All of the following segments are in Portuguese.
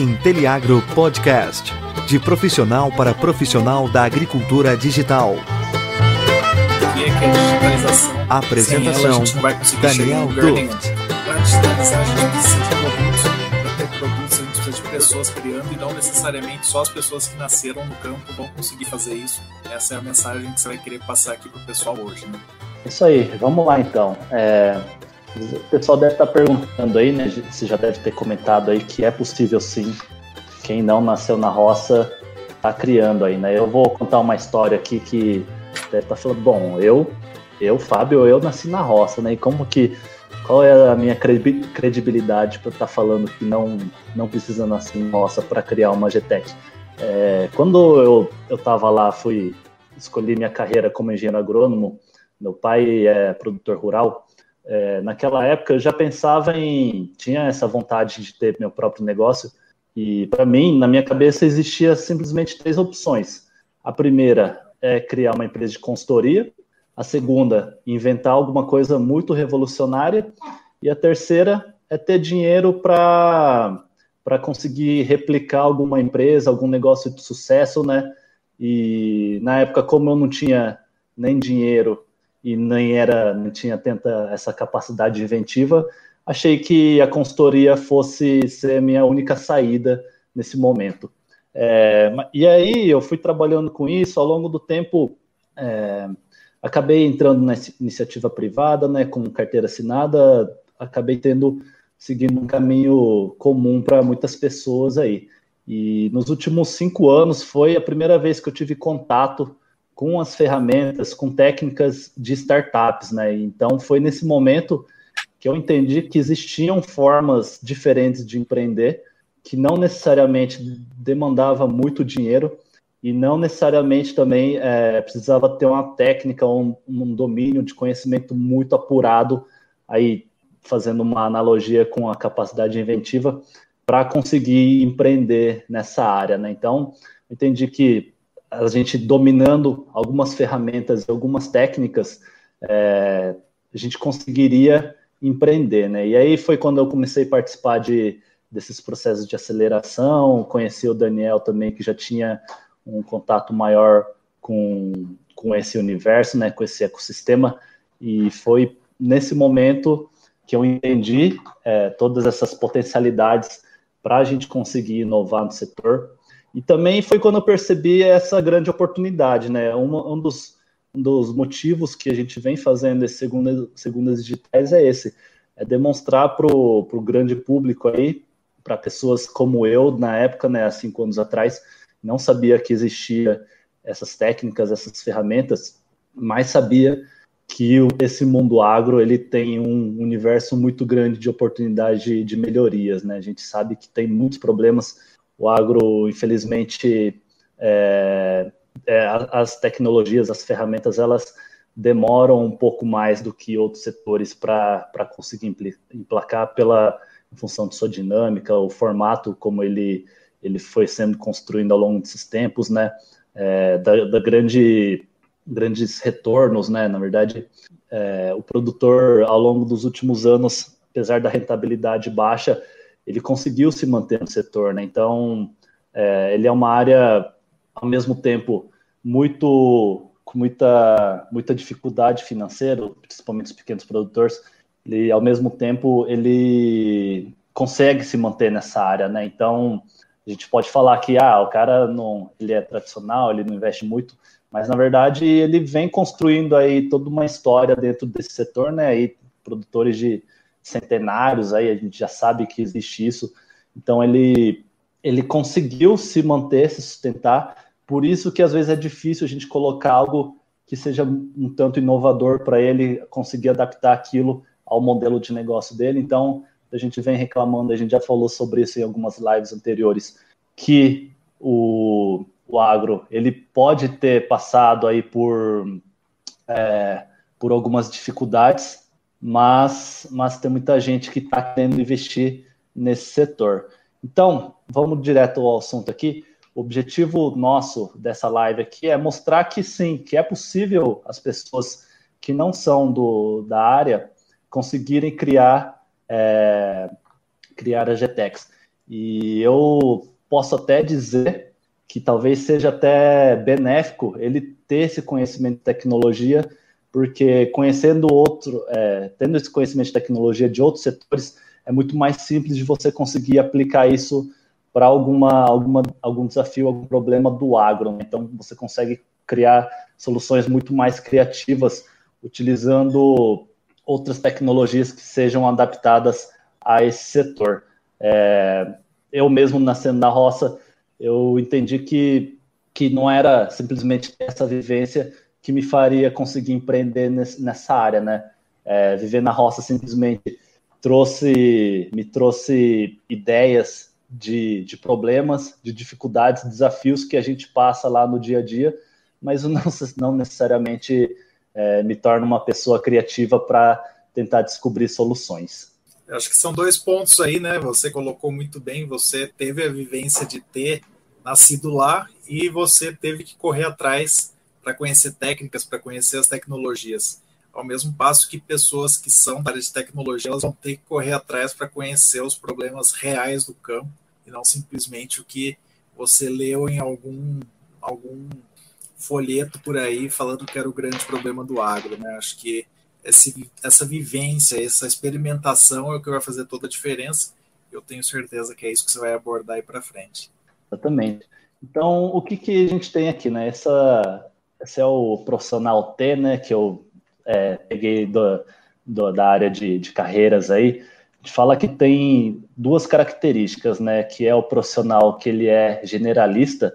Inteliagro Podcast. De profissional para profissional da agricultura digital. E é que a digitalização. Apresentação: sem ela, a gente não vai conseguir Daniel. Duft. Para digitalizar, a gente precisa de produtos. Para ter produtos, a gente precisa de pessoas criando e não necessariamente só as pessoas que nasceram no campo vão conseguir fazer isso. Essa é a mensagem que você vai querer passar aqui para o pessoal hoje, né? Isso aí, vamos lá então. É, o pessoal deve estar perguntando aí, né? Você já deve ter comentado aí que é possível sim. Quem não nasceu na roça está criando aí, né? Eu vou contar uma história aqui que deve estar falando, bom, eu, eu, Fábio, eu nasci na roça, né? E como que. Qual é a minha credi- credibilidade para estar falando que não, não precisa nascer na roça para criar uma GTEC? É, quando eu, eu tava lá, fui escolhi minha carreira como engenheiro agrônomo, meu pai é produtor rural, é, naquela época eu já pensava em. tinha essa vontade de ter meu próprio negócio, e para mim, na minha cabeça, existia simplesmente três opções. A primeira é criar uma empresa de consultoria, a segunda, inventar alguma coisa muito revolucionária, e a terceira é ter dinheiro para para conseguir replicar alguma empresa, algum negócio de sucesso, né? E na época, como eu não tinha nem dinheiro e nem era, não tinha tanta essa capacidade inventiva, achei que a consultoria fosse ser a minha única saída nesse momento. É, e aí eu fui trabalhando com isso ao longo do tempo. é, acabei entrando na iniciativa privada, né, com carteira assinada, acabei tendo seguindo um caminho comum para muitas pessoas aí. E nos últimos cinco anos foi a primeira vez que eu tive contato com as ferramentas, com técnicas de startups, né? Então foi nesse momento que eu entendi que existiam formas diferentes de empreender, que não necessariamente demandava muito dinheiro e não necessariamente também é, precisava ter uma técnica ou um, um domínio de conhecimento muito apurado, aí fazendo uma analogia com a capacidade inventiva, para conseguir empreender nessa área, né? Então, entendi que a gente dominando algumas ferramentas algumas técnicas, é, a gente conseguiria empreender, né? E aí foi quando eu comecei a participar de, desses processos de aceleração, conheci o Daniel também, que já tinha um contato maior com, com esse universo, né? Com esse ecossistema, e foi nesse momento que eu entendi é, todas essas potencialidades para a gente conseguir inovar no setor. E também foi quando eu percebi essa grande oportunidade, né? Um, dos, um dos motivos que a gente vem fazendo esse segunda, segundas digitais é esse, é demonstrar para o grande público aí, para pessoas como eu, na época, né, há cinco anos atrás, não sabia que existia essas técnicas, essas ferramentas, mas sabia que esse mundo agro ele tem um universo muito grande de oportunidade de, de melhorias, né? A gente sabe que tem muitos problemas. O agro, infelizmente, é, é, as tecnologias, as ferramentas, elas demoram um pouco mais do que outros setores para conseguir emplacar pela em função de sua dinâmica, o formato como ele ele foi sendo construído ao longo desses tempos, né? É, da, da grande grandes retornos, né? Na verdade, é, o produtor, ao longo dos últimos anos, apesar da rentabilidade baixa, ele conseguiu se manter no setor, né? Então, é, ele é uma área, ao mesmo tempo, muito com muita, muita dificuldade financeira, principalmente os pequenos produtores, ele, ao mesmo tempo, ele consegue se manter nessa área, né? Então, a gente pode falar que, ah, o cara não, ele é tradicional, ele não investe muito, mas na verdade ele vem construindo aí toda uma história dentro desse setor, né? Aí produtores de centenários aí a gente já sabe que existe isso. Então ele ele conseguiu se manter, se sustentar. Por isso que às vezes é difícil a gente colocar algo que seja um tanto inovador para ele conseguir adaptar aquilo ao modelo de negócio dele. Então a gente vem reclamando, a gente já falou sobre isso em algumas lives anteriores, que o o agro ele pode ter passado aí por, é, por algumas dificuldades, mas, mas tem muita gente que está querendo investir nesse setor. Então, vamos direto ao assunto aqui. O objetivo nosso dessa live aqui é mostrar que sim, que é possível as pessoas que não são do, da área conseguirem criar, é, criar a GTEX. E eu posso até dizer que talvez seja até benéfico ele ter esse conhecimento de tecnologia, porque conhecendo outro, é, tendo esse conhecimento de tecnologia de outros setores, é muito mais simples de você conseguir aplicar isso para alguma, alguma, algum desafio, algum problema do agro. Né? Então, você consegue criar soluções muito mais criativas utilizando outras tecnologias que sejam adaptadas a esse setor. É, eu mesmo nascendo na roça, eu entendi que, que não era simplesmente essa vivência que me faria conseguir empreender nessa área, né? É, viver na roça simplesmente trouxe, me trouxe ideias de, de problemas, de dificuldades, desafios que a gente passa lá no dia a dia, mas não, não necessariamente é, me torna uma pessoa criativa para tentar descobrir soluções. Acho que são dois pontos aí, né? Você colocou muito bem, você teve a vivência de ter nascido lá e você teve que correr atrás para conhecer técnicas, para conhecer as tecnologias. Ao mesmo passo que pessoas que são da área de tecnologia, elas vão ter que correr atrás para conhecer os problemas reais do campo e não simplesmente o que você leu em algum, algum folheto por aí falando que era o grande problema do agro. Né? Acho que esse, essa vivência, essa experimentação é o que vai fazer toda a diferença. Eu tenho certeza que é isso que você vai abordar aí para frente. Exatamente. Então, o que, que a gente tem aqui, né? Essa, esse é o profissional T, né? Que eu é, peguei do, do, da área de, de carreiras aí. A gente fala que tem duas características, né? Que é o profissional que ele é generalista,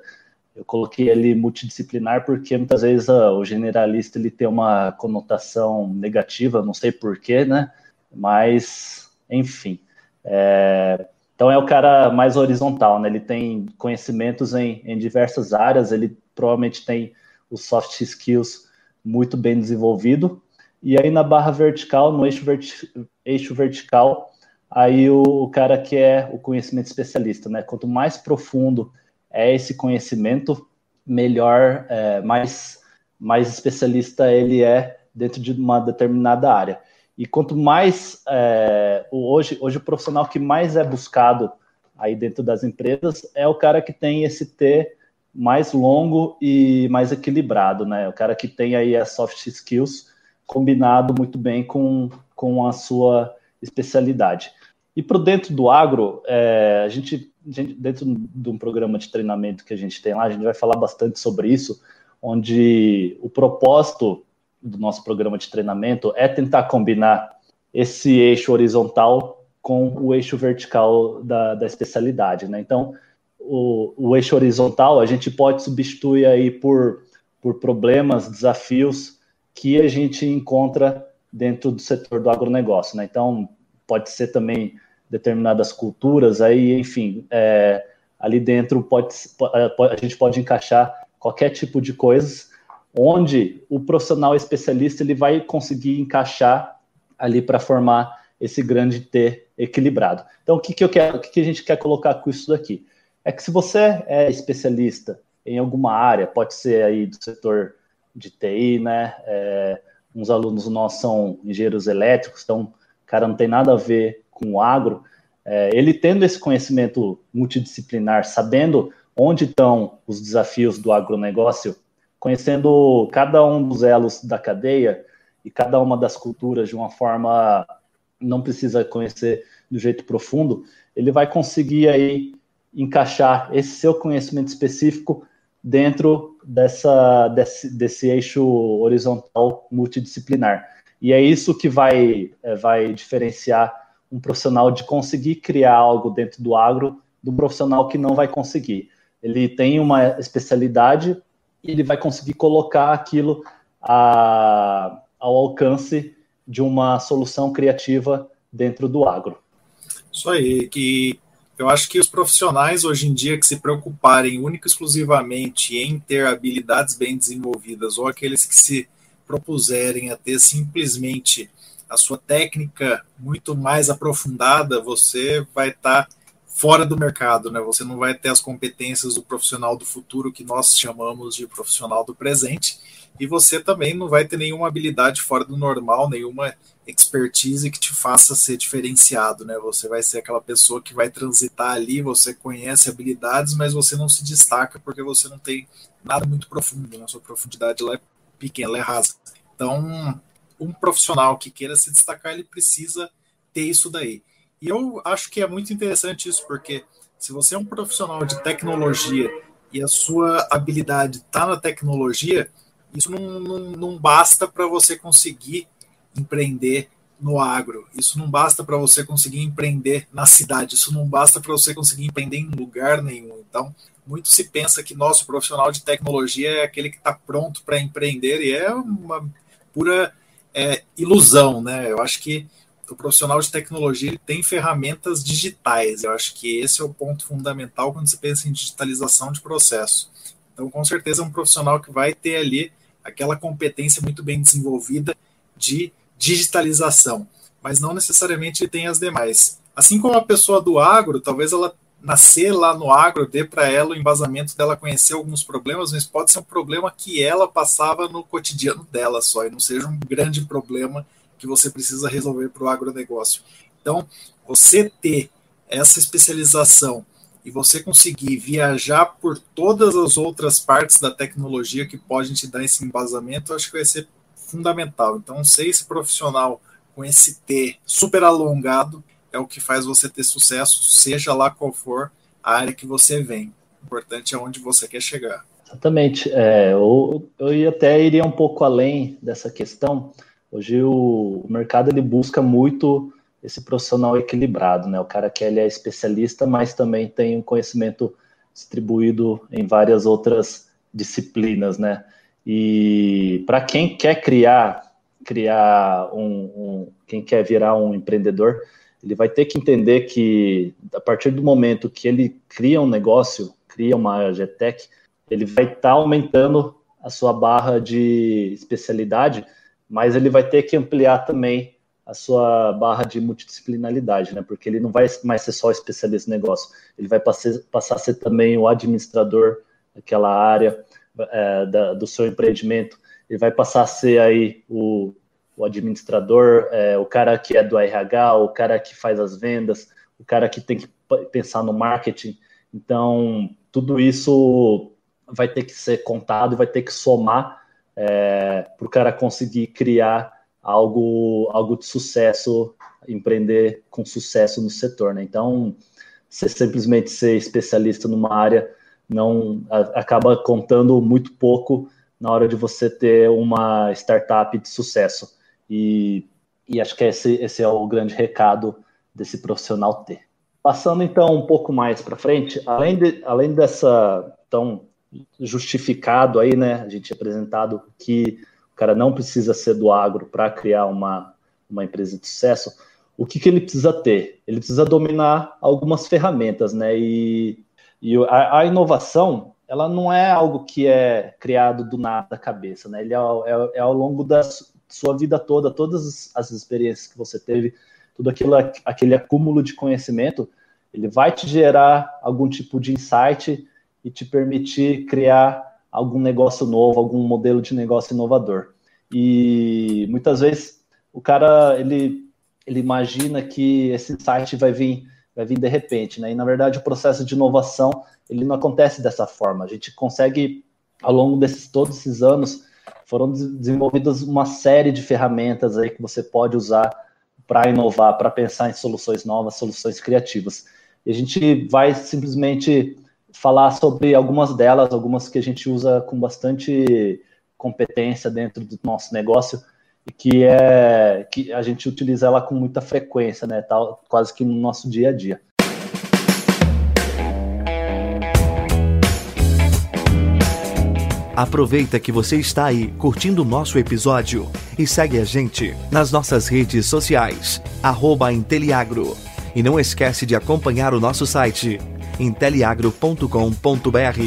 eu coloquei ali multidisciplinar porque muitas vezes uh, o generalista ele tem uma conotação negativa, não sei porquê, né? Mas, enfim. É, então é o cara mais horizontal, né? Ele tem conhecimentos em, em diversas áreas, ele provavelmente tem os soft skills muito bem desenvolvido. E aí na barra vertical, no eixo, verti eixo vertical, aí o, o cara que é o conhecimento especialista, né? Quanto mais profundo é esse conhecimento, melhor, é, mais, mais especialista ele é dentro de uma determinada área. E quanto mais é, hoje, hoje o profissional que mais é buscado aí dentro das empresas é o cara que tem esse T mais longo e mais equilibrado, né? O cara que tem aí as soft skills combinado muito bem com, com a sua especialidade. E para dentro do agro, é, a, gente, a, gente, dentro de um programa de treinamento que a gente tem lá, a gente vai falar bastante sobre isso, onde o propósito do nosso programa de treinamento é tentar combinar esse eixo horizontal com o eixo vertical da, da especialidade, né? Então, o, o eixo horizontal a gente pode substituir aí por, por problemas, desafios que a gente encontra dentro do setor do agronegócio, né? Então, pode ser também determinadas culturas, aí, enfim, é, ali dentro pode, a gente pode encaixar qualquer tipo de coisas, onde o profissional especialista ele vai conseguir encaixar ali para formar esse grande T equilibrado. Então, o que, que eu quero, o que, que a gente quer colocar com isso daqui? É que se você é especialista em alguma área, pode ser aí do setor de TI, né? É, uns alunos nossos são engenheiros elétricos, então, cara, não tem nada a ver com o agro, é, ele tendo esse conhecimento multidisciplinar, sabendo onde estão os desafios do agronegócio, conhecendo cada um dos elos da cadeia e cada uma das culturas de uma forma não precisa conhecer do jeito profundo, ele vai conseguir aí encaixar esse seu conhecimento específico dentro dessa, desse, desse eixo horizontal multidisciplinar. E é isso que vai, é, vai diferenciar um profissional de conseguir criar algo dentro do agro do profissional que não vai conseguir. Ele tem uma especialidade e ele vai conseguir colocar aquilo a, ao alcance de uma solução criativa dentro do agro. Isso aí, que eu acho que os profissionais hoje em dia que se preocuparem única e exclusivamente em ter habilidades bem desenvolvidas ou aqueles que se propuserem a ter simplesmente a sua técnica muito mais aprofundada, você vai estar tá fora do mercado, né? Você não vai ter as competências do profissional do futuro que nós chamamos de profissional do presente, e você também não vai ter nenhuma habilidade fora do normal, nenhuma expertise que te faça ser diferenciado, né? Você vai ser aquela pessoa que vai transitar ali, você conhece habilidades, mas você não se destaca porque você não tem nada muito profundo, né? Sua profundidade lá é pequena, ela é rasa. Então, um profissional que queira se destacar, ele precisa ter isso daí. E eu acho que é muito interessante isso, porque se você é um profissional de tecnologia e a sua habilidade está na tecnologia, isso não, não, não basta para você conseguir empreender no agro, isso não basta para você conseguir empreender na cidade, isso não basta para você conseguir empreender em lugar nenhum. Então, muito se pensa que nosso profissional de tecnologia é aquele que está pronto para empreender e é uma pura é, ilusão, né? Eu acho que o profissional de tecnologia tem ferramentas digitais. Eu acho que esse é o ponto fundamental quando se pensa em digitalização de processo. Então, com certeza, é um profissional que vai ter ali aquela competência muito bem desenvolvida de digitalização, mas não necessariamente tem as demais. Assim como a pessoa do agro, talvez ela nascer lá no agro dê para ela o embasamento dela conhecer alguns problemas, mas pode ser um problema que ela passava no cotidiano dela só, e não seja um grande problema que você precisa resolver para o agronegócio. Então, você ter essa especialização e você conseguir viajar por todas as outras partes da tecnologia que podem te dar esse embasamento, acho que vai ser fundamental. Então, ser esse profissional com esse T super alongado é o que faz você ter sucesso, seja lá qual for a área que você vem. O importante é onde você quer chegar. Exatamente. É, eu, eu até iria um pouco além dessa questão. Hoje o, mercado ele busca muito esse profissional equilibrado, né? O cara que ele é especialista, mas também tem um conhecimento distribuído em várias outras disciplinas, né? E para quem quer criar, criar um, um, quem quer virar um empreendedor, ele vai ter que entender que a partir do momento que ele cria um negócio, cria uma GTEC, ele vai estar tá aumentando a sua barra de especialidade, mas ele vai ter que ampliar também a sua barra de multidisciplinaridade, né? Porque ele não vai mais ser só especialista no negócio, ele vai passar, passar a ser também o administrador daquela área, é, da, do seu empreendimento, ele vai passar a ser aí o, o administrador, é, o cara que é do RH, o cara que faz as vendas, o cara que tem que pensar no marketing. Então, tudo isso vai ter que ser contado e vai ter que somar é, para o cara conseguir criar algo, algo de sucesso, empreender com sucesso no setor. Né? Então, você simplesmente ser especialista numa área não a, acaba contando muito pouco na hora de você ter uma startup de sucesso. E, e acho que esse, esse é o grande recado desse profissional ter. Passando então um pouco mais para frente, além, de, além dessa tão justificado aí, né, a gente apresentado que o cara não precisa ser do agro para criar uma, uma empresa de sucesso, o que, que ele precisa ter? Ele precisa dominar algumas ferramentas, né, e e a, a, inovação, ela não é algo que é criado do nada da cabeça, né? Ele é, é, é ao longo da sua vida toda, todas as experiências que você teve, tudo aquilo, aquele acúmulo de conhecimento, ele vai te gerar algum tipo de insight e te permitir criar algum negócio novo, algum modelo de negócio inovador. E muitas vezes o cara ele, ele imagina que esse insight vai vir vai vir de repente, né? E na verdade o processo de inovação ele não acontece dessa forma. A gente consegue ao longo desses todos esses anos foram desenvolvidas uma série de ferramentas aí que você pode usar para inovar, para pensar em soluções novas, soluções criativas. E a gente vai simplesmente falar sobre algumas delas, algumas que a gente usa com bastante competência dentro do nosso negócio e que é que a gente utiliza ela com muita frequência, né? Tal, quase que no nosso dia a dia. Aproveita que você está aí curtindo o nosso episódio e segue a gente nas nossas redes sociais, arroba Inteliagro. E não esquece de acompanhar o nosso site, inteliagro.com.br.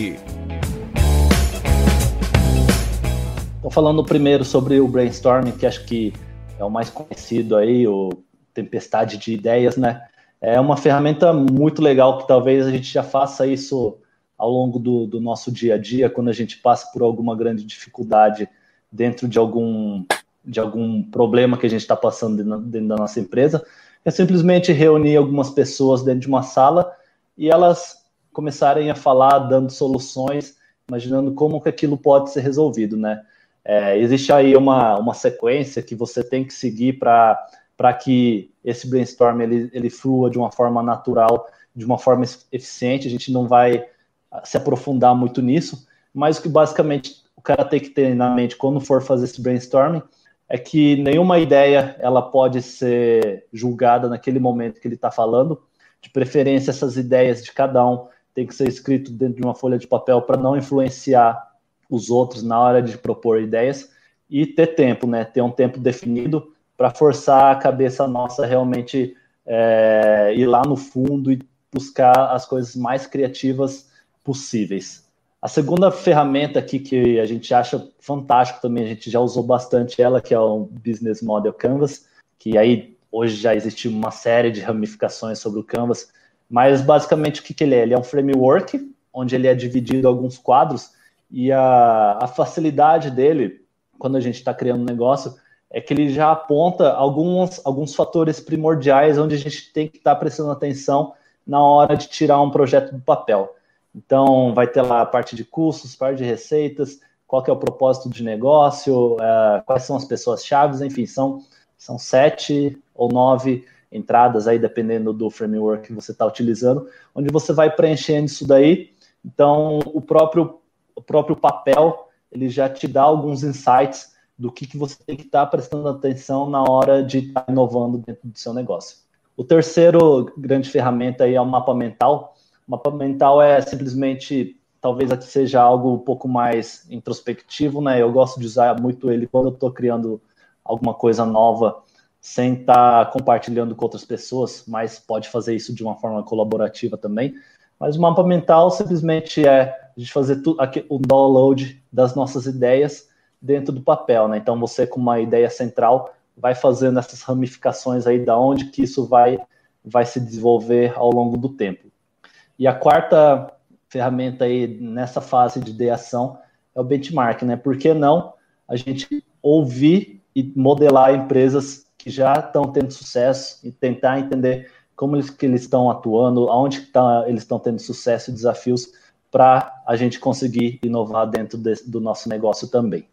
Então, falando primeiro sobre o brainstorming, que acho que é o mais conhecido aí, o tempestade de ideias, né? É uma ferramenta muito legal que talvez a gente já faça isso ao longo do, do nosso dia a dia, quando a gente passa por alguma grande dificuldade dentro de algum, de algum problema que a gente está passando dentro, dentro da nossa empresa, é simplesmente reunir algumas pessoas dentro de uma sala e elas começarem a falar, dando soluções, imaginando como que aquilo pode ser resolvido, né? É, existe aí uma, uma sequência que você tem que seguir para que esse brainstorm ele, ele flua de uma forma natural, de uma forma eficiente. A gente não vai se aprofundar muito nisso, mas o que basicamente o cara tem que ter na mente quando for fazer esse brainstorming é que nenhuma ideia ela pode ser julgada naquele momento que ele está falando. De preferência, essas ideias de cada um tem que ser escrito dentro de uma folha de papel para não influenciar os outros na hora de propor ideias e ter tempo, né? Ter um tempo definido para forçar a cabeça nossa realmente é, ir lá no fundo e buscar as coisas mais criativas possíveis. A segunda ferramenta aqui que a gente acha fantástico também, a gente já usou bastante ela, que é o Business Model Canvas, que aí hoje já existe uma série de ramificações sobre o Canvas, mas basicamente o que, que ele é? Ele é um framework, onde ele é dividido em alguns quadros, e a, a facilidade dele, quando a gente está criando um negócio, é que ele já aponta alguns, alguns fatores primordiais onde a gente tem que estar tá prestando atenção na hora de tirar um projeto do papel. Então, vai ter lá a parte de custos, parte de receitas, qual é o propósito de negócio, uh, quais são as pessoas chaves, enfim, são, são sete ou nove entradas aí, dependendo do framework que você está utilizando, onde você vai preenchendo isso daí. Então, o próprio, o próprio papel, ele já te dá alguns insights do que, que você tem que estar tá prestando atenção na hora de estar tá inovando dentro do seu negócio. O terceiro grande ferramenta aí é o mapa mental, mapa mental é simplesmente, talvez aqui seja algo um pouco mais introspectivo, né? Eu gosto de usar muito ele quando eu estou criando alguma coisa nova, sem estar tá compartilhando com outras pessoas, mas pode fazer isso de uma forma colaborativa também. Mas o mapa mental simplesmente é a gente fazer o download das nossas ideias dentro do papel, né? Então você com uma ideia central vai fazendo essas ramificações aí da onde que isso vai vai se desenvolver ao longo do tempo. E a quarta ferramenta aí nessa fase de ideação é o benchmark, né? Por que não a gente ouvir e modelar empresas que já estão tendo sucesso e tentar entender como eles, que eles estão atuando, aonde tá, eles estão tendo sucesso e desafios para a gente conseguir inovar dentro de, do nosso negócio também.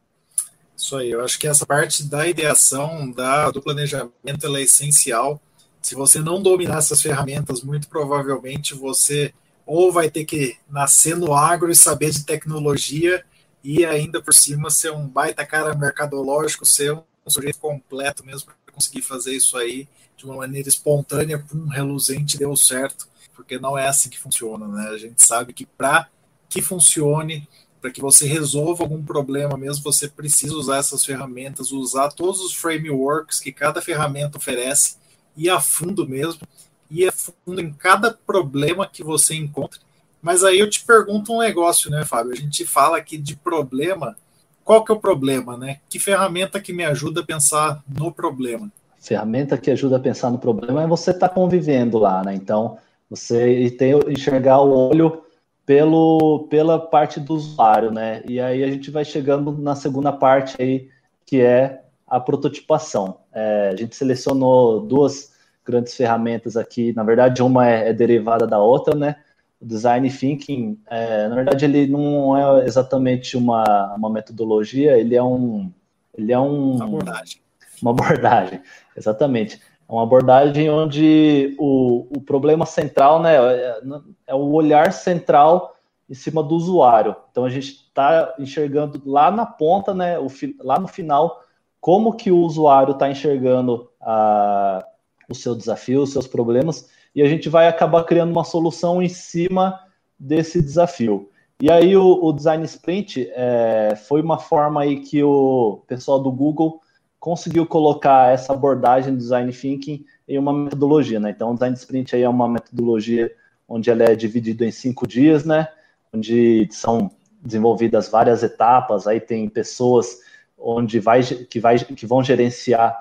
Isso aí, eu acho que essa parte da ideação, da, do planejamento, ela é essencial. Se você não dominar essas ferramentas, muito provavelmente você ou vai ter que nascer no agro e saber de tecnologia e ainda por cima ser um baita cara mercadológico, ser um sujeito completo mesmo conseguir fazer isso aí de uma maneira espontânea, um reluzente deu certo, porque não é assim que funciona, né? A gente sabe que para que funcione, para que você resolva algum problema mesmo, você precisa usar essas ferramentas, usar todos os frameworks que cada ferramenta oferece ir a fundo mesmo, ir a fundo em cada problema que você encontra. Mas aí eu te pergunto um negócio, né, Fábio? A gente fala aqui de problema. Qual que é o problema, né? Que ferramenta que me ajuda a pensar no problema? Ferramenta que ajuda a pensar no problema é você estar tá convivendo lá, né? Então, você tem enxergar o olho pelo, pela parte do usuário, né? E aí a gente vai chegando na segunda parte aí, que é a prototipação. É, a gente selecionou duas grandes ferramentas aqui. Na verdade, uma é, é derivada da outra, né? O design thinking, é, na verdade, ele não é exatamente uma, uma metodologia, ele é um, ele é um uma abordagem. Uma abordagem, exatamente. É uma abordagem onde o, o problema central, né, é, é o olhar central em cima do usuário. Então a gente está enxergando lá na ponta, né, o, lá no final como que o usuário está enxergando a, o seu desafio, os seus problemas, e a gente vai acabar criando uma solução em cima desse desafio. E aí o, o Design Sprint é, foi uma forma aí que o pessoal do Google conseguiu colocar essa abordagem do Design Thinking em uma metodologia, né? Então o Design Sprint aí é uma metodologia onde ela é dividida em cinco dias, né? Onde são desenvolvidas várias etapas, aí tem pessoas onde vai, que, vai, que vão gerenciar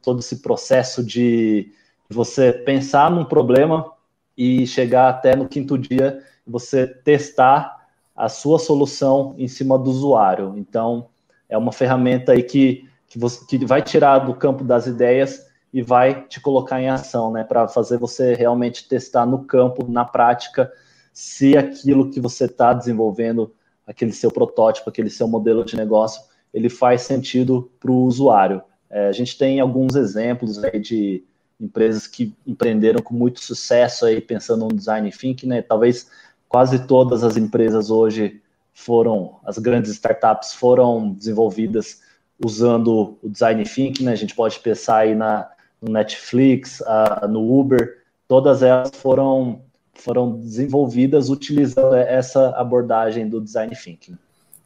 todo esse processo de, você pensar num problema e chegar até no quinto dia você testar a sua solução em cima do usuário. Então, é uma ferramenta aí que, que, você, que vai tirar do campo das ideias e vai te colocar em ação, né, para fazer você realmente testar no campo, na prática, se aquilo que você está desenvolvendo, aquele seu protótipo, aquele seu modelo de negócio, ele faz sentido para o usuário. É, a gente tem alguns exemplos aí de empresas que empreenderam com muito sucesso aí pensando no design thinking, né? Talvez quase todas as empresas hoje foram, as grandes startups foram desenvolvidas usando o design thinking, né? A gente pode pensar aí na no Netflix, a, no Uber, todas elas foram foram desenvolvidas utilizando essa abordagem do design thinking.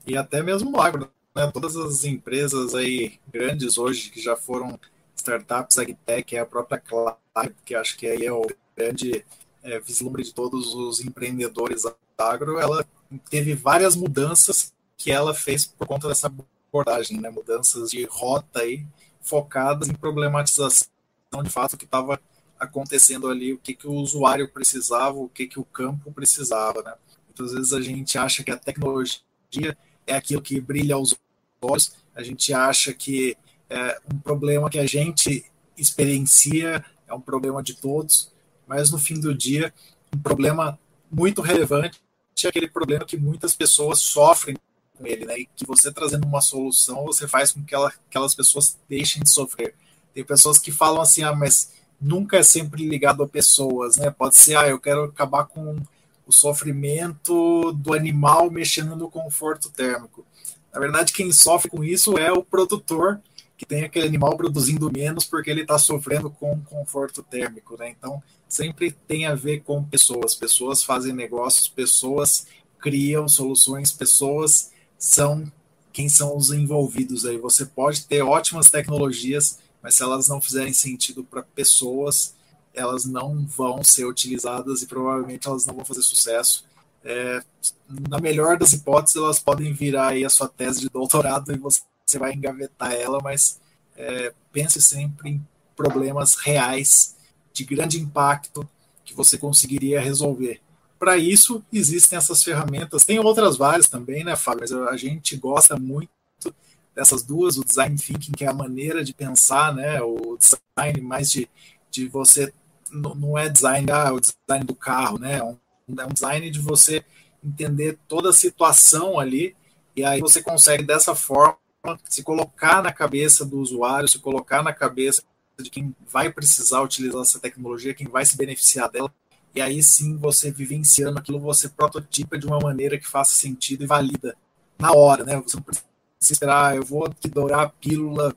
E até mesmo no agro, né? Todas as empresas aí grandes hoje que já foram startups agtech, é a própria Clive, que acho que aí é o grande é, vislumbre de todos os empreendedores agro, ela teve várias mudanças que ela fez por conta dessa abordagem, né? mudanças de rota aí, focadas em problematização de fato que estava acontecendo ali, o que, que o usuário precisava, o que, que o campo precisava. Né? Muitas vezes a gente acha que a tecnologia é aquilo que brilha aos olhos, a gente acha que é um problema que a gente experiencia é um problema de todos, mas no fim do dia, um problema muito relevante é aquele problema que muitas pessoas sofrem com ele, né? E que você trazendo uma solução, você faz com que ela, aquelas pessoas deixem de sofrer. Tem pessoas que falam assim, ah, mas nunca é sempre ligado a pessoas, né? Pode ser, ah, eu quero acabar com o sofrimento do animal mexendo no conforto térmico. Na verdade, quem sofre com isso é o produtor que tem aquele animal produzindo menos porque ele está sofrendo com conforto térmico, né? Então, sempre tem a ver com pessoas. Pessoas fazem negócios, pessoas criam soluções, pessoas são quem são os envolvidos aí. Você pode ter ótimas tecnologias, mas se elas não fizerem sentido para pessoas, elas não vão ser utilizadas e provavelmente elas não vão fazer sucesso. É, na melhor das hipóteses, elas podem virar aí a sua tese de doutorado e você você vai engavetar ela, mas é, pense sempre em problemas reais de grande impacto que você conseguiria resolver. Para isso, existem essas ferramentas. Tem outras várias também, né, Fábio? Mas a gente gosta muito dessas duas, o design thinking, que é a maneira de pensar, né? O design mais de, de você. Não é design, ah, o design do carro, né? É é um design de você entender toda a situação ali, e aí você consegue dessa forma se colocar na cabeça do usuário, se colocar na cabeça de quem vai precisar utilizar essa tecnologia, quem vai se beneficiar dela, e aí sim você vivenciando aquilo, você prototipa de uma maneira que faça sentido e valida na hora, né? Você não precisa esperar, eu vou aqui dourar a pílula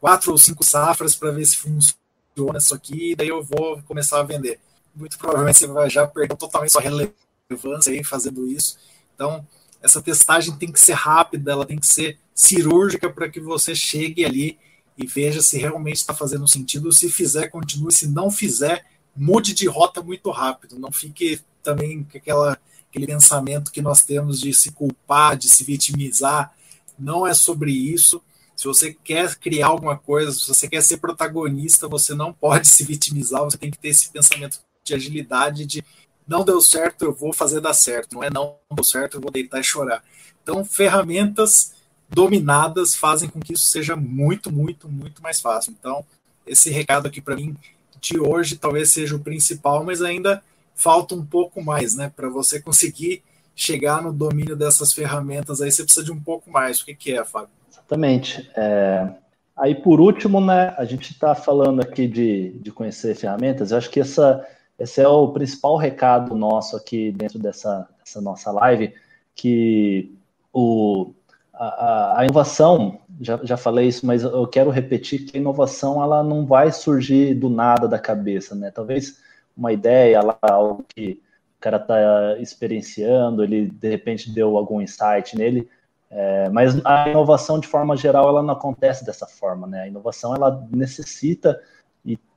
quatro ou cinco safras para ver se funciona isso aqui, e daí eu vou começar a vender. Muito provavelmente você vai já perder totalmente sua relevância aí fazendo isso. Então, essa testagem tem que ser rápida, ela tem que ser cirúrgica para que você chegue ali e veja se realmente está fazendo sentido. Se fizer, continue. Se não fizer, mude de rota muito rápido. Não fique também com aquela, aquele pensamento que nós temos de se culpar, de se vitimizar. Não é sobre isso. Se você quer criar alguma coisa, se você quer ser protagonista, você não pode se vitimizar. Você tem que ter esse pensamento de agilidade, de não deu certo, eu vou fazer dar certo. Não é não deu certo, eu vou deitar e chorar. Então, ferramentas dominadas fazem com que isso seja muito, muito, muito mais fácil. Então, esse recado aqui para mim de hoje talvez seja o principal, mas ainda falta um pouco mais, né? Para você conseguir chegar no domínio dessas ferramentas aí, você precisa de um pouco mais. O que, que é, Fábio? Exatamente. É... Aí, por último, né, a gente está falando aqui de, de conhecer ferramentas. Eu acho que essa esse é o principal recado nosso aqui dentro dessa, dessa nossa live, que o, a, a, inovação, já, já falei isso, mas eu quero repetir que a inovação ela não vai surgir do nada da cabeça, né? Talvez uma ideia, algo que o cara está experienciando, ele de repente deu algum insight nele, é, mas a inovação de forma geral ela não acontece dessa forma, né? A inovação ela necessita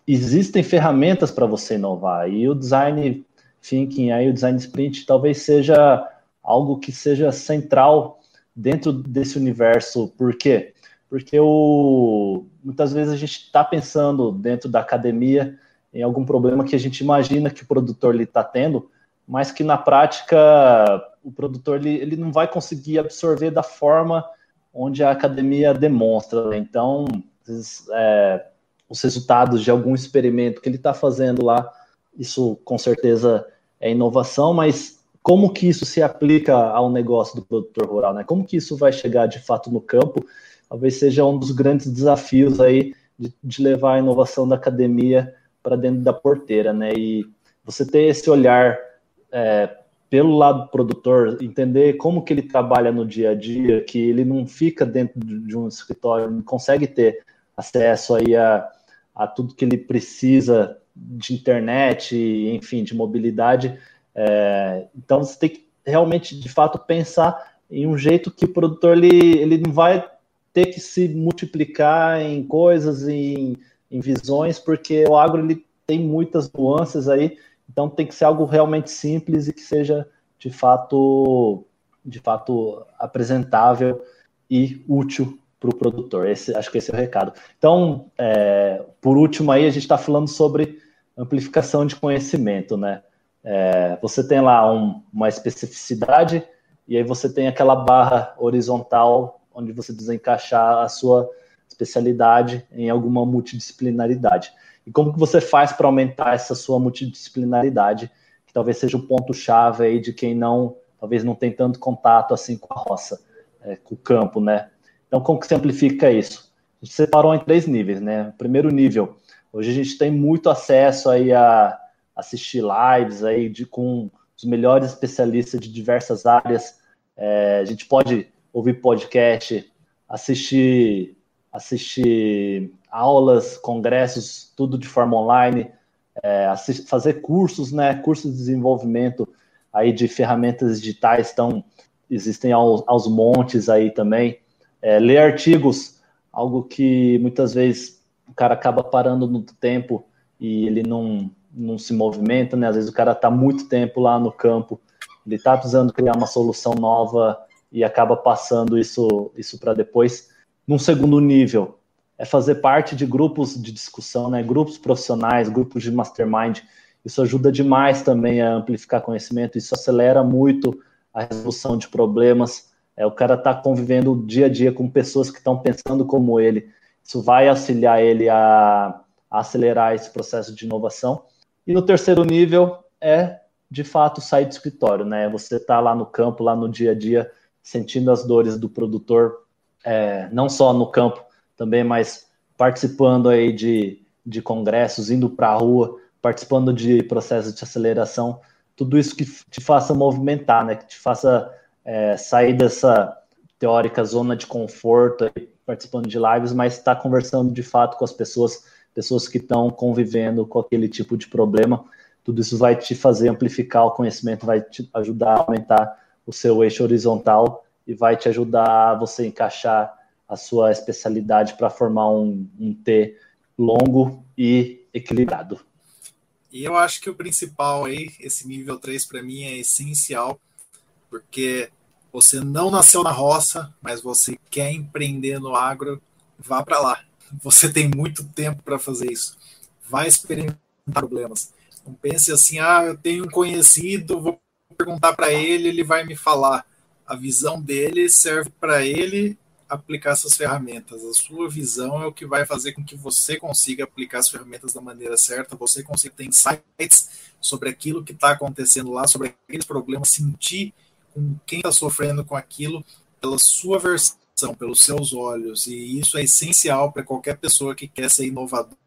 existem ferramentas para você inovar e o design thinking, aí o design sprint talvez seja algo que seja central dentro desse universo. Por quê? Porque o, muitas vezes a gente está pensando dentro da academia em algum problema que a gente imagina que o produtor está tendo, mas que na prática o produtor ele, ele não vai conseguir absorver da forma onde a academia demonstra. Né? Então, é, os resultados de algum experimento que ele está fazendo lá, isso com certeza é inovação, mas como que isso se aplica ao negócio do produtor rural, né? Como que isso vai chegar de fato no campo? Talvez seja um dos grandes desafios aí de, de levar a inovação da academia para dentro da porteira, né? E você ter esse olhar é, pelo lado do produtor, entender como que ele trabalha no dia a dia, que ele não fica dentro de um escritório, não consegue ter acesso aí a, a tudo que ele precisa de internet, enfim, de mobilidade. É, então você tem que realmente, de fato, pensar em um jeito que o produtor ele, ele não vai ter que se multiplicar em coisas, em, em visões, porque o agro ele tem muitas nuances aí então tem que ser algo realmente simples e que seja de fato, de fato apresentável e útil para o produtor. Esse, acho que esse é o recado. Então, é, por último aí, a gente está falando sobre amplificação de conhecimento, né? É, você tem lá um, uma especificidade e aí você tem aquela barra horizontal onde você precisa encaixar a sua especialidade em alguma multidisciplinaridade. E como que você faz para aumentar essa sua multidisciplinaridade, que talvez seja o ponto-chave aí de quem não, talvez não tem tanto contato assim com a roça, é, com o campo, né? Então, como que se amplifica isso? A gente separou em três níveis, né? primeiro nível, hoje a gente tem muito acesso aí a assistir lives aí de, com os melhores especialistas de diversas áreas. É, a gente pode ouvir podcast, assistir assistir aulas, congressos, tudo de forma online, é, fazer cursos, né, cursos de desenvolvimento aí de ferramentas digitais, estão existem aos, aos montes aí também, é, ler artigos, algo que muitas vezes o cara acaba parando no tempo e ele não, não se movimenta, né, às vezes o cara está muito tempo lá no campo, ele está precisando criar uma solução nova e acaba passando isso, isso para depois. Num segundo nível, é fazer parte de grupos de discussão, né? grupos profissionais, grupos de mastermind. Isso ajuda demais também a amplificar conhecimento, isso acelera muito a resolução de problemas. É, o cara está convivendo dia a dia com pessoas que estão pensando como ele. Isso vai auxiliar ele a, a acelerar esse processo de inovação. E no terceiro nível é, de fato, sair do escritório, né? Você está lá no campo, lá no dia a dia, sentindo as dores do produtor, é, não só no campo, também, mas participando aí de, de congressos, indo para a rua, participando de processos de aceleração, tudo isso que te faça movimentar, né? Que te faça é, sair dessa teórica zona de conforto, participando de lives, mas estar tá conversando de fato com as pessoas, pessoas que estão convivendo com aquele tipo de problema. Tudo isso vai te fazer amplificar o conhecimento, vai te ajudar a aumentar o seu eixo horizontal e vai te ajudar a você encaixar a sua especialidade para formar um, um T longo e equilibrado. E eu acho que o principal aí, esse nível 3 para mim é essencial, porque você não nasceu na roça, mas você quer empreender no agro, vá para lá. Você tem muito tempo para fazer isso. Vai experimentar problemas. Não pense assim, ah, eu tenho um conhecido, vou perguntar para ele, ele vai me falar. A visão dele serve para ele aplicar essas ferramentas. A sua visão é o que vai fazer com que você consiga aplicar as ferramentas da maneira certa, você consiga ter insights sobre aquilo que está acontecendo lá, sobre aqueles problemas, sentir com quem está sofrendo com aquilo pela sua versão, pelos seus olhos. E isso é essencial para qualquer pessoa que quer ser inovadora,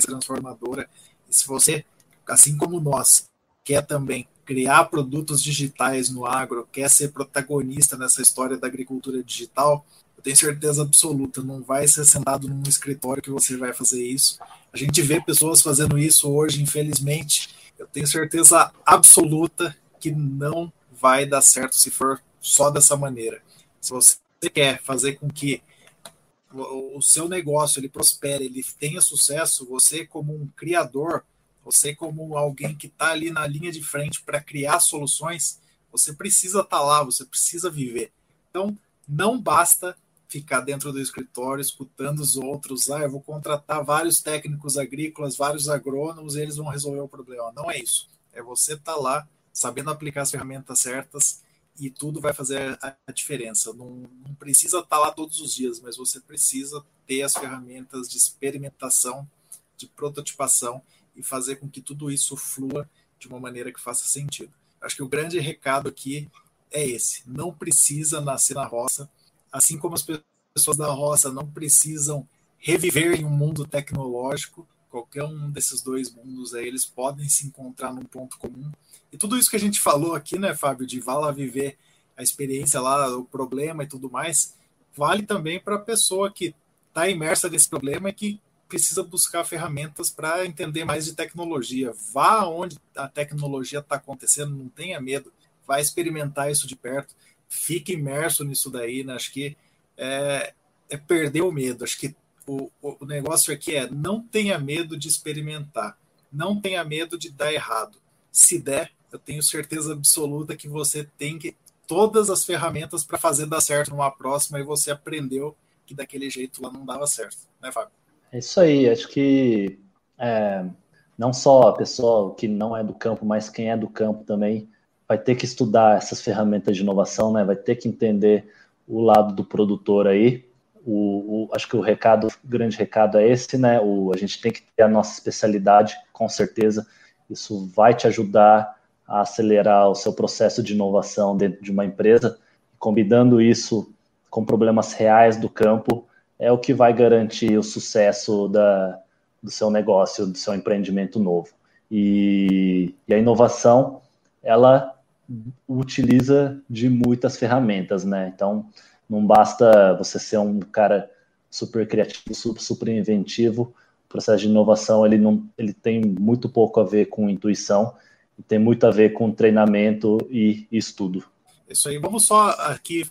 transformadora. E se você, assim como nós, quer também criar produtos digitais no agro, quer ser protagonista nessa história da agricultura digital, eu tenho certeza absoluta, não vai ser sentado num escritório que você vai fazer isso. A gente vê pessoas fazendo isso hoje, infelizmente. Eu tenho certeza absoluta que não vai dar certo se for só dessa maneira. Se você quer fazer com que o seu negócio ele prospere, ele tenha sucesso, você como um criador, você como alguém que está ali na linha de frente para criar soluções, você precisa estar tá lá, você precisa viver. Então, não basta ficar dentro do escritório escutando os outros. Ah, eu vou contratar vários técnicos agrícolas, vários agrônomos e eles vão resolver o problema. Não é isso. É você estar tá lá sabendo aplicar as ferramentas certas e tudo vai fazer a diferença. Não, não precisa estar tá lá todos os dias, mas você precisa ter as ferramentas de experimentação, de prototipação e fazer com que tudo isso flua de uma maneira que faça sentido. Acho que o grande recado aqui é esse: não precisa nascer na roça, assim como as pessoas da roça não precisam reviver em um mundo tecnológico. Qualquer um desses dois mundos aí, eles podem se encontrar num ponto comum. E tudo isso que a gente falou aqui, né, Fábio, de vá lá viver a experiência lá, o problema e tudo mais, vale também para a pessoa que está imersa nesse problema e que precisa buscar ferramentas para entender mais de tecnologia. Vá onde a tecnologia está acontecendo, não tenha medo, vá experimentar isso de perto, fique imerso nisso daí. Né? Acho que é, é, perder o medo. Acho que o, o negócio aqui é não tenha medo de experimentar, não tenha medo de dar errado. Se der, eu tenho certeza absoluta que você tem que todas as ferramentas para fazer dar certo numa próxima e você aprendeu que daquele jeito lá não dava certo, né, Fábio? É isso aí, acho que é, não só a pessoa que não é do campo, mas quem é do campo também vai ter que estudar essas ferramentas de inovação, né? Vai ter que entender o lado do produtor aí. O, o, acho que o recado, o grande recado é esse, né? O, a gente tem que ter a nossa especialidade, com certeza. Isso vai te ajudar a acelerar o seu processo de inovação dentro de uma empresa. Combinando isso com problemas reais do campo, é o que vai garantir o sucesso da, do seu negócio, do seu empreendimento novo. E, e, a inovação, ela utiliza de muitas ferramentas, né? Então, não basta você ser um cara super criativo, super, inventivo. O processo de inovação, ele, não, ele tem muito pouco a ver com intuição, tem muito a ver com treinamento e, estudo. Isso aí. Vamos só aqui,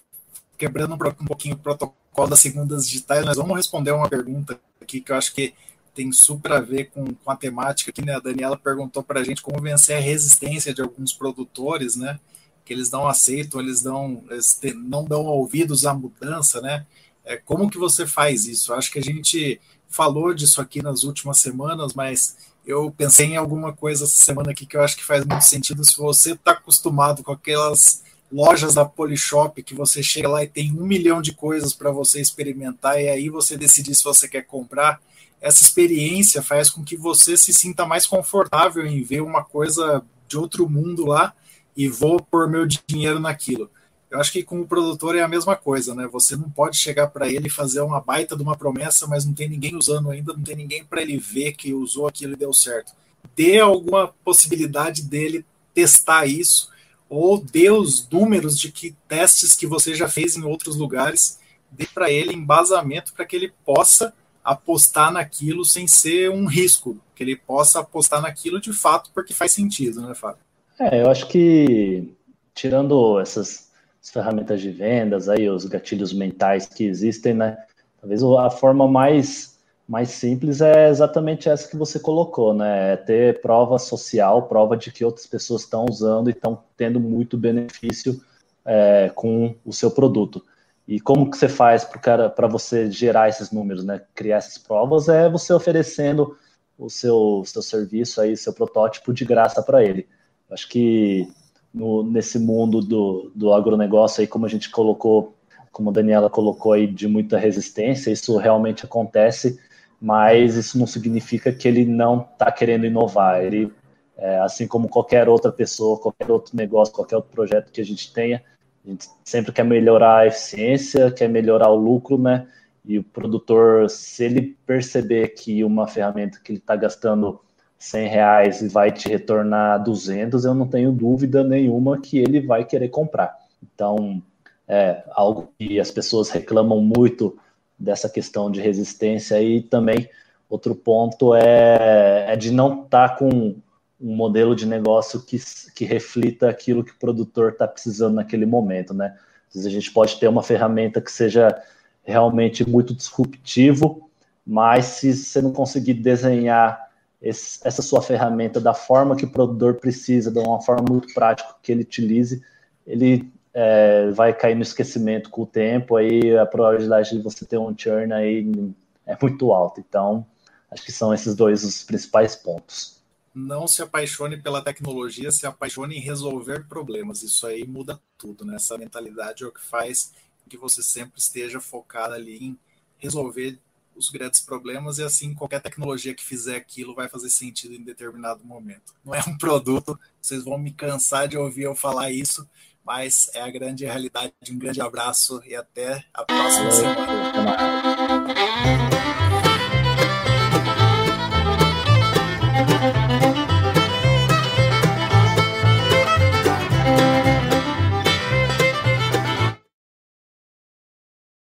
quebrando um pouquinho o protocolo das segundas digitais, nós vamos responder uma pergunta aqui que eu acho que tem super a ver com, com a temática aqui, né? A Daniela perguntou para a gente como vencer a resistência de alguns produtores, né? Que eles não aceitam, eles, não, eles não dão ouvidos à mudança, né? É, como que você faz isso? Acho que a gente falou disso aqui nas últimas semanas, mas eu pensei em alguma coisa essa semana aqui que eu acho que faz muito sentido. Se você está acostumado com aquelas lojas da Polishop que você chega lá e tem um milhão de coisas para você experimentar e aí você decidir se você quer comprar. Essa experiência faz com que você se sinta mais confortável em ver uma coisa de outro mundo lá e vou pôr meu dinheiro naquilo. Eu acho que com o produtor é a mesma coisa, né? Você não pode chegar para ele e fazer uma baita de uma promessa, mas não tem ninguém usando ainda, não tem ninguém para ele ver que usou aquilo e deu certo. Dê alguma possibilidade dele testar isso ou dê os números de que testes que você já fez em outros lugares, dê para ele embasamento para que ele possa apostar naquilo sem ser um risco, que ele possa apostar naquilo de fato porque faz sentido, né, Fábio? É, eu acho que tirando essas ferramentas de vendas aí, os gatilhos mentais que existem, né, talvez a forma mais mais simples é exatamente essa que você colocou, né? É ter prova social, prova de que outras pessoas estão usando e estão tendo muito benefício é, com o seu produto. E como que você faz para você gerar esses números, né? Criar essas provas é você oferecendo o seu, seu serviço aí, seu protótipo de graça para ele. Acho que no, nesse mundo do, do agronegócio aí, como a gente colocou, como a Daniela colocou aí, de muita resistência, isso realmente acontece mas isso não significa que ele não está querendo inovar. Ele, é, assim como qualquer outra pessoa, qualquer outro negócio, qualquer outro projeto que a gente tenha, a gente sempre quer melhorar a eficiência, quer melhorar o lucro, né? E o produtor, se ele perceber que uma ferramenta que ele está gastando 100 reais e vai te retornar 200, eu não tenho dúvida nenhuma que ele vai querer comprar. Então, é algo que as pessoas reclamam muito dessa questão de resistência e também outro ponto é, é de não estar tá com um modelo de negócio que, que reflita aquilo que o produtor está precisando naquele momento, né? Vezes a gente pode ter uma ferramenta que seja realmente muito disruptivo, mas se você não conseguir desenhar esse, essa sua ferramenta da forma que o produtor precisa, de uma forma muito prática que ele utilize, ele é, vai cair no esquecimento com o tempo, aí a probabilidade de você ter um churn aí é muito alta. Então, acho que são esses dois os principais pontos. Não se apaixone pela tecnologia, se apaixone em resolver problemas. Isso aí muda tudo, né? Essa mentalidade é o que faz que você sempre esteja focado ali em resolver os grandes problemas e assim qualquer tecnologia que fizer aquilo vai fazer sentido em determinado momento. Não é um produto, vocês vão me cansar de ouvir eu falar isso, mas é a grande realidade. Um grande abraço e até a próxima semana.